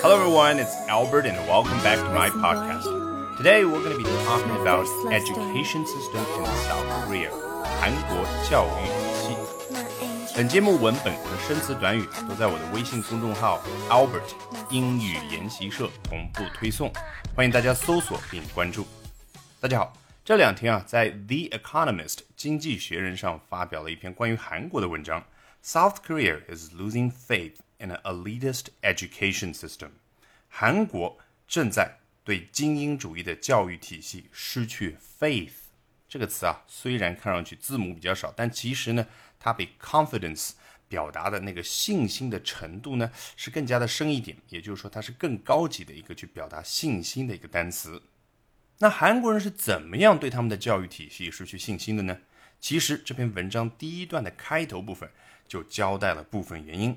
Hello everyone, it's Albert and welcome back to my podcast. Today we're going to be talking about education system in South Korea. 韩国教育体系。本节目文本和生词短语都在我的微信公众号 Albert 英语研习社同步推送，欢迎大家搜索并关注。大家好，这两天啊，在 The Economist 经济学人上发表了一篇关于韩国的文章。South Korea is losing faith in an elitist education system。韩国正在对精英主义的教育体系失去 faith。这个词啊，虽然看上去字母比较少，但其实呢，它比 confidence 表达的那个信心的程度呢，是更加的深一点。也就是说，它是更高级的一个去表达信心的一个单词。那韩国人是怎么样对他们的教育体系失去信心的呢？其实这篇文章第一段的开头部分就交代了部分原因。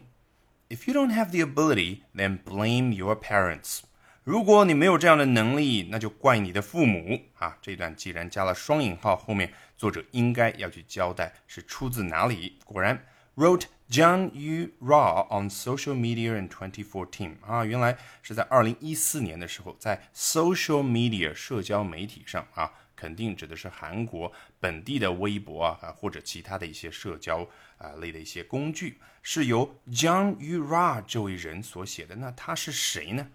If you don't have the ability, then blame your parents. 如果你没有这样的能力，那就怪你的父母啊！这段既然加了双引号，后面作者应该要去交代是出自哪里。果然，wrote John Yu Raw on social media in 2014啊，原来是在二零一四年的时候，在 social media 社交媒体上啊，肯定指的是韩国本地的微博啊啊或者其他的一些社交啊类的一些工具，是由 John Yu Ra 这位人所写的。那他是谁呢？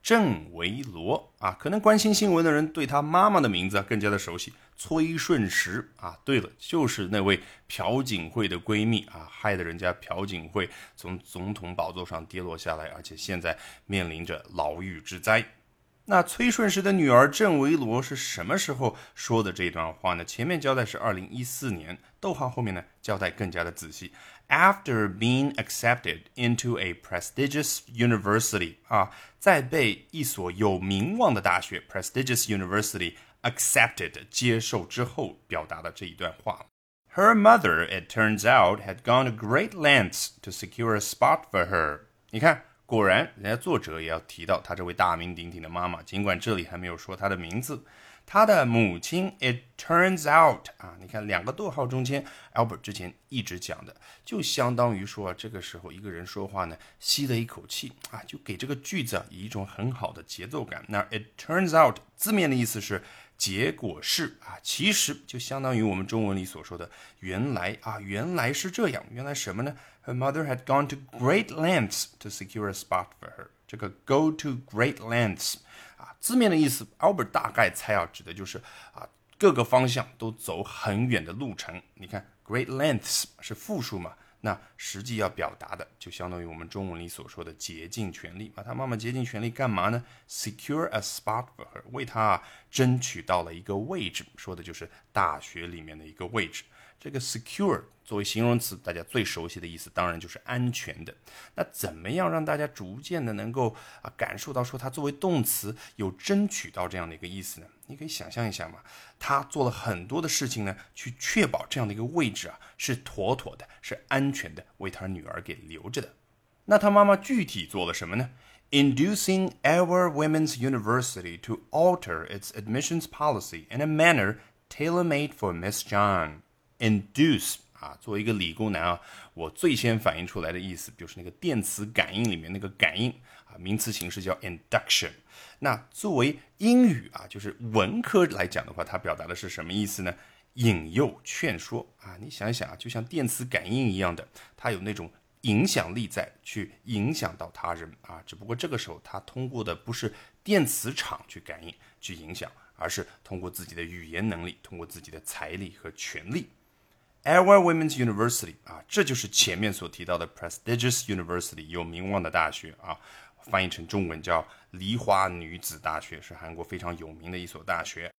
郑维罗啊，可能关心新闻的人对他妈妈的名字更加的熟悉，崔顺实啊。对了，就是那位朴槿惠的闺蜜啊，害得人家朴槿惠从总统宝座上跌落下来，而且现在面临着牢狱之灾。那崔顺实的女儿郑维罗是什么时候说的这段话呢？前面交代是二零一四年，逗号后面呢交代更加的仔细。After being accepted into a prestigious university 啊，在被一所有名望的大学 prestigious university accepted 接受之后，表达的这一段话。Her mother, it turns out, had gone to great lengths to secure a spot for her。你看。 果然，人家作者也要提到他这位大名鼎鼎的妈妈，尽管这里还没有说她的名字。他的母亲，it turns out 啊，你看两个逗号中间，Albert 之前一直讲的，就相当于说这个时候一个人说话呢，吸了一口气啊，就给这个句子以一种很好的节奏感。那 it turns out 字面的意思是结果是啊，其实就相当于我们中文里所说的原来啊，原来是这样，原来什么呢？Her mother had gone to great lengths to secure a spot for her。这个 go to great lengths 啊，字面的意思，Albert 大概猜啊，指的就是啊各个方向都走很远的路程。你看，great lengths 是复数嘛？那实际要表达的就相当于我们中文里所说的竭尽全力。把，他妈妈竭尽全力干嘛呢？Secure a spot for her，为他争取到了一个位置，说的就是大学里面的一个位置。这个 secure 作为形容词，大家最熟悉的意思当然就是安全的。那怎么样让大家逐渐的能够啊感受到说它作为动词有争取到这样的一个意思呢？你可以想象一下嘛，他做了很多的事情呢，去确保这样的一个位置啊是妥妥的，是安全的，为他女儿给留着的。那他妈妈具体做了什么呢？Inducing our women's university to alter its admissions policy in a manner tailor-made for Miss John. Induce 啊，作为一个理工男啊，我最先反应出来的意思就是那个电磁感应里面那个感应啊，名词形式叫 induction。那作为英语啊，就是文科来讲的话，它表达的是什么意思呢？引诱、劝说啊，你想一想啊，就像电磁感应一样的，它有那种影响力在，去影响到他人啊。只不过这个时候，它通过的不是电磁场去感应、去影响，而是通过自己的语言能力，通过自己的财力和权力。Our Women's University 啊，这就是前面所提到的 prestigious university 有名望的大学啊，翻译成中文叫梨花女子大学，是韩国非常有名的一所大学。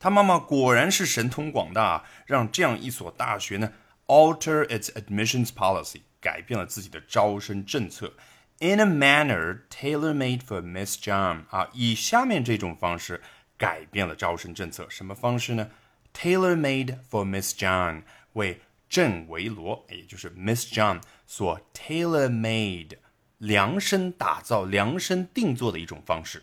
他妈妈果然是神通广大，啊让这样一所大学呢 alter its admissions policy，改变了自己的招生政策，in a manner tailor-made for Miss John 啊，以下面这种方式改变了招生政策。什么方式呢？tailor-made for Miss John。为郑维罗，也就是 Miss John 所 tailor made 量身打造、量身定做的一种方式。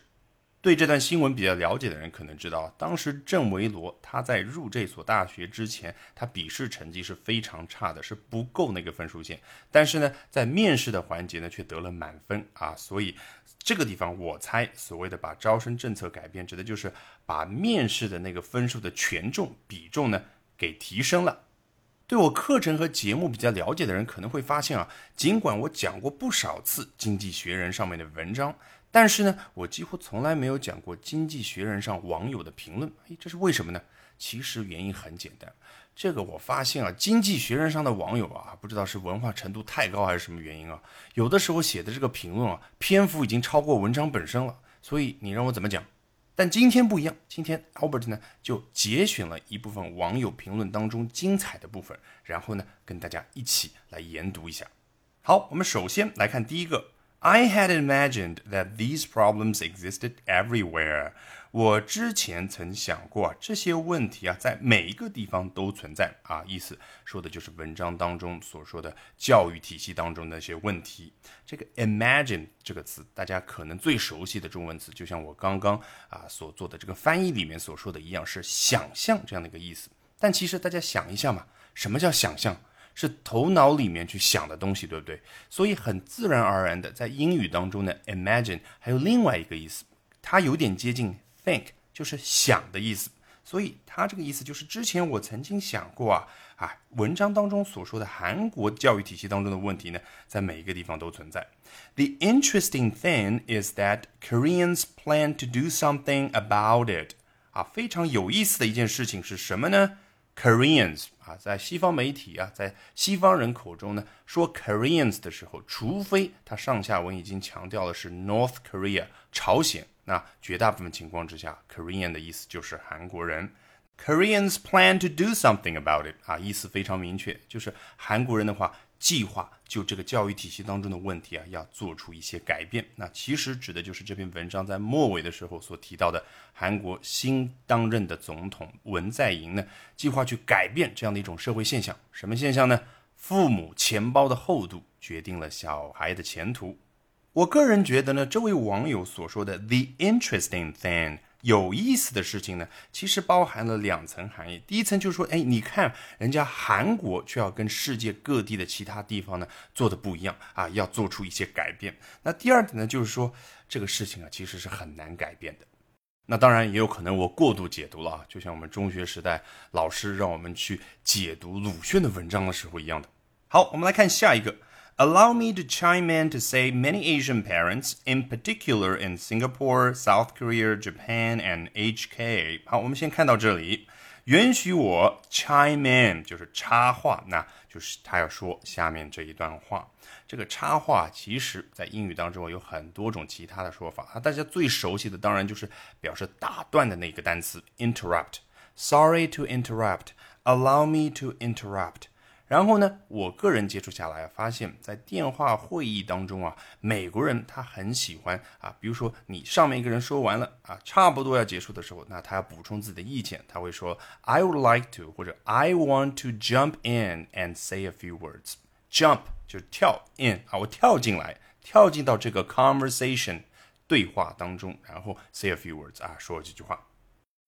对这段新闻比较了解的人可能知道，当时郑维罗他在入这所大学之前，他笔试成绩是非常差的，是不够那个分数线。但是呢，在面试的环节呢，却得了满分啊！所以这个地方，我猜所谓的把招生政策改变，指的就是把面试的那个分数的权重比重呢给提升了。对我课程和节目比较了解的人可能会发现啊，尽管我讲过不少次《经济学人》上面的文章，但是呢，我几乎从来没有讲过《经济学人》上网友的评论。哎，这是为什么呢？其实原因很简单，这个我发现啊，《经济学人》上的网友啊，不知道是文化程度太高还是什么原因啊，有的时候写的这个评论啊，篇幅已经超过文章本身了。所以你让我怎么讲？但今天不一样，今天 Albert 呢就节选了一部分网友评论当中精彩的部分，然后呢跟大家一起来研读一下。好，我们首先来看第一个。I had imagined that these problems existed everywhere. 我之前曾想过啊，这些问题啊，在每一个地方都存在啊。意思说的就是文章当中所说的教育体系当中那些问题。这个 imagine 这个词，大家可能最熟悉的中文词，就像我刚刚啊所做的这个翻译里面所说的一样，是想象这样的一个意思。但其实大家想一下嘛，什么叫想象？是头脑里面去想的东西，对不对？所以很自然而然的，在英语当中呢，imagine 还有另外一个意思，它有点接近 think，就是想的意思。所以它这个意思就是之前我曾经想过啊，啊，文章当中所说的韩国教育体系当中的问题呢，在每一个地方都存在。The interesting thing is that Koreans plan to do something about it。啊，非常有意思的一件事情是什么呢？Koreans 啊，在西方媒体啊，在西方人口中呢，说 Koreans 的时候，除非他上下文已经强调的是 North Korea 朝鲜，那绝大部分情况之下，Korean 的意思就是韩国人。Koreans plan to do something about it 啊，意思非常明确，就是韩国人的话。计划就这个教育体系当中的问题啊，要做出一些改变。那其实指的就是这篇文章在末尾的时候所提到的，韩国新当任的总统文在寅呢，计划去改变这样的一种社会现象。什么现象呢？父母钱包的厚度决定了小孩的前途。我个人觉得呢，这位网友所说的 “the interesting thing”。有意思的事情呢，其实包含了两层含义。第一层就是说，哎，你看人家韩国却要跟世界各地的其他地方呢做的不一样啊，要做出一些改变。那第二点呢，就是说这个事情啊，其实是很难改变的。那当然也有可能我过度解读了啊，就像我们中学时代老师让我们去解读鲁迅的文章的时候一样的。好，我们来看下一个。Allow me to chime in to say many Asian parents, in particular in Singapore, South Korea, Japan, and HK。好，我们先看到这里，允许我 chime in，就是插话，那就是他要说下面这一段话。这个插话其实在英语当中有很多种其他的说法啊，大家最熟悉的当然就是表示打断的那个单词 interrupt。Sorry to interrupt. Allow me to interrupt. 然后呢，我个人接触下来发现，在电话会议当中啊，美国人他很喜欢啊，比如说你上面一个人说完了啊，差不多要结束的时候，那他要补充自己的意见，他会说 I would like to 或者 I want to jump in and say a few words。Jump 就是跳 in 啊，我跳进来，跳进到这个 conversation 对话当中，然后 say a few words 啊，说几句话。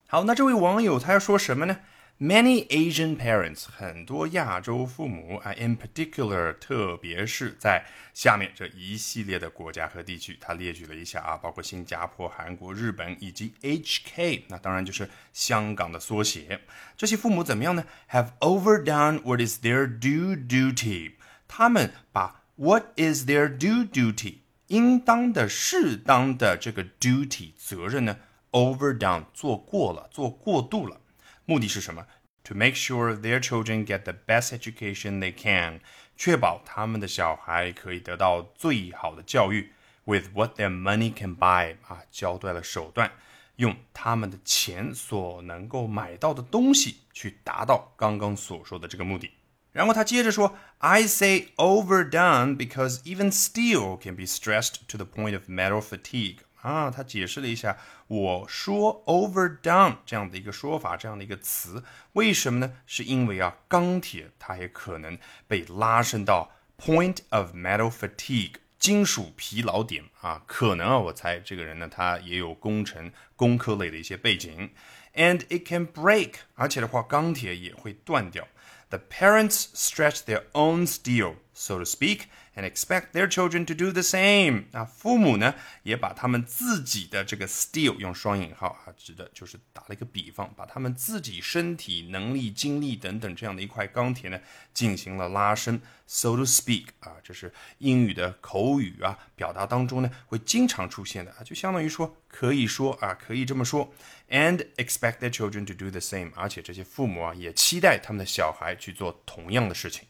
好，那这位网友他要说什么呢？Many Asian parents，很多亚洲父母啊，in particular，特别是在下面这一系列的国家和地区，他列举了一下啊，包括新加坡、韩国、日本以及 HK，那当然就是香港的缩写。这些父母怎么样呢？Have overdone what is their due duty，他们把 what is their due duty，应当的、适当的这个 duty 责任呢，overdone 做过了，做过度了。目的是什么？To make sure their children get the best education they can，确保他们的小孩可以得到最好的教育。With what their money can buy，啊，交代了手段，用他们的钱所能够买到的东西去达到刚刚所说的这个目的。然后他接着说，I say overdone because even steel can be stressed to the point of metal fatigue。 啊，他解释了一下，我说 overdone 这样的一个说法，这样的一个词，为什么呢？是因为啊，钢铁它也可能被拉伸到 point of metal fatigue 金属疲劳点啊，可能啊，我猜这个人呢，他也有工程、工科类的一些背景。And it can break，而且的话，钢铁也会断掉。The parents stretch their own steel, so to speak, and expect their children to do the same. 啊，父母呢也把他们自己的这个 steel 用双引号啊，指的就是打了一个比方，把他们自己身体能力、精力等等这样的一块钢铁呢进行了拉伸，so to speak. 啊，这是英语的口语啊表达当中呢会经常出现的啊，就相当于说可以说啊，可以这么说。And expect their children to do the same，而且这些父母啊也期待他们的小孩去做同样的事情。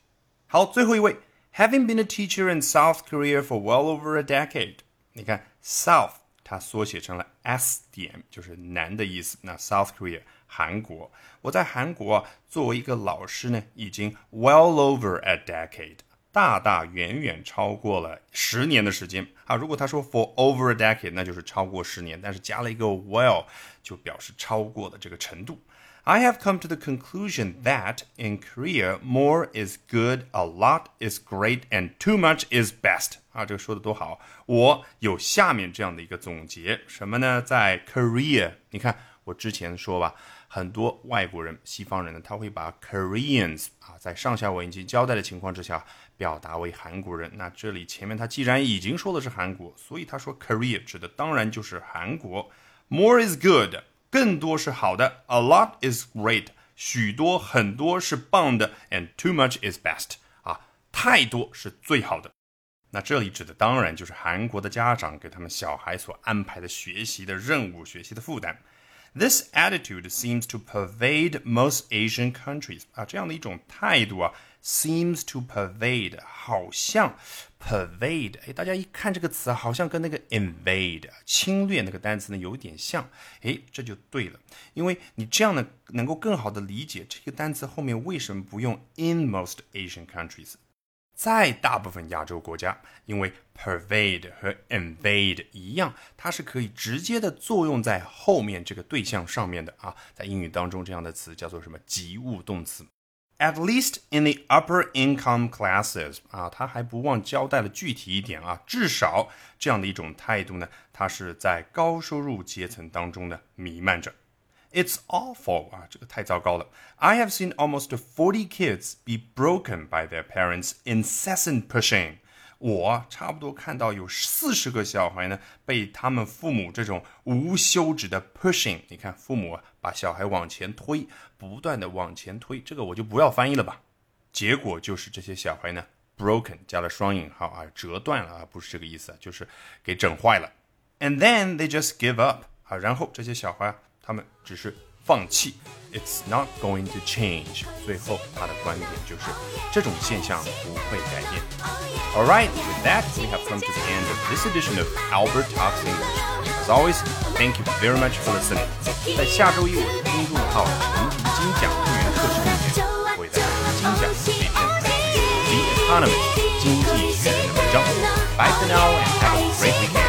好，最后一位，Having been a teacher in South Korea for well over a decade，你看 South 它缩写成了 S 点，就是南的意思。那 South Korea 韩国，我在韩国啊作为一个老师呢，已经 well over a decade。大大远远超过了十年的时间啊！如果他说 for over a decade，那就是超过十年，但是加了一个 well，就表示超过的这个程度。I have come to the conclusion that in Korea, more is good, a lot is great, and too much is best. 啊，这个说的多好！我有下面这样的一个总结，什么呢？在 Korea，你看我之前说吧。很多外国人、西方人呢，他会把 Koreans 啊，在上下文已经交代的情况之下，表达为韩国人。那这里前面他既然已经说的是韩国，所以他说 Korea 指的当然就是韩国。More is good，更多是好的。A lot is great，许多很多是棒的。And too much is best，啊，太多是最好的。那这里指的当然就是韩国的家长给他们小孩所安排的学习的任务、学习的负担。This attitude seems to pervade most Asian countries 啊，这样的一种态度啊，seems to pervade，好像 pervade，哎，大家一看这个词，好像跟那个 invade 侵略那个单词呢有点像，哎，这就对了，因为你这样呢能够更好的理解这个单词后面为什么不用 in most Asian countries。在大部分亚洲国家，因为 pervade 和 invade 一样，它是可以直接的作用在后面这个对象上面的啊。在英语当中，这样的词叫做什么及物动词 ？At least in the upper income classes 啊，他还不忘交代了具体一点啊，至少这样的一种态度呢，它是在高收入阶层当中呢弥漫着。It's awful 啊，这个太糟糕了。I have seen almost forty kids be broken by their parents' incessant pushing。 我差不多看到有四十个小孩呢，被他们父母这种无休止的 pushing。你看，父母把小孩往前推，不断的往前推，这个我就不要翻译了吧。结果就是这些小孩呢，broken 加了双引号啊，折断了啊，不是这个意思，就是给整坏了。And then they just give up 啊，然后这些小孩。他们只是放弃，It's not going to change。最后他的观点就是这种现象不会改变。All right, with that, we have come to the end of this edition of Albert Talks English. As always, thank you very much for listening. 在下周一我的公众号“陈读精讲会员课程里面，我会在精讲每天来自于《The Economist》经济学人的文章。Bye for now and have a great weekend.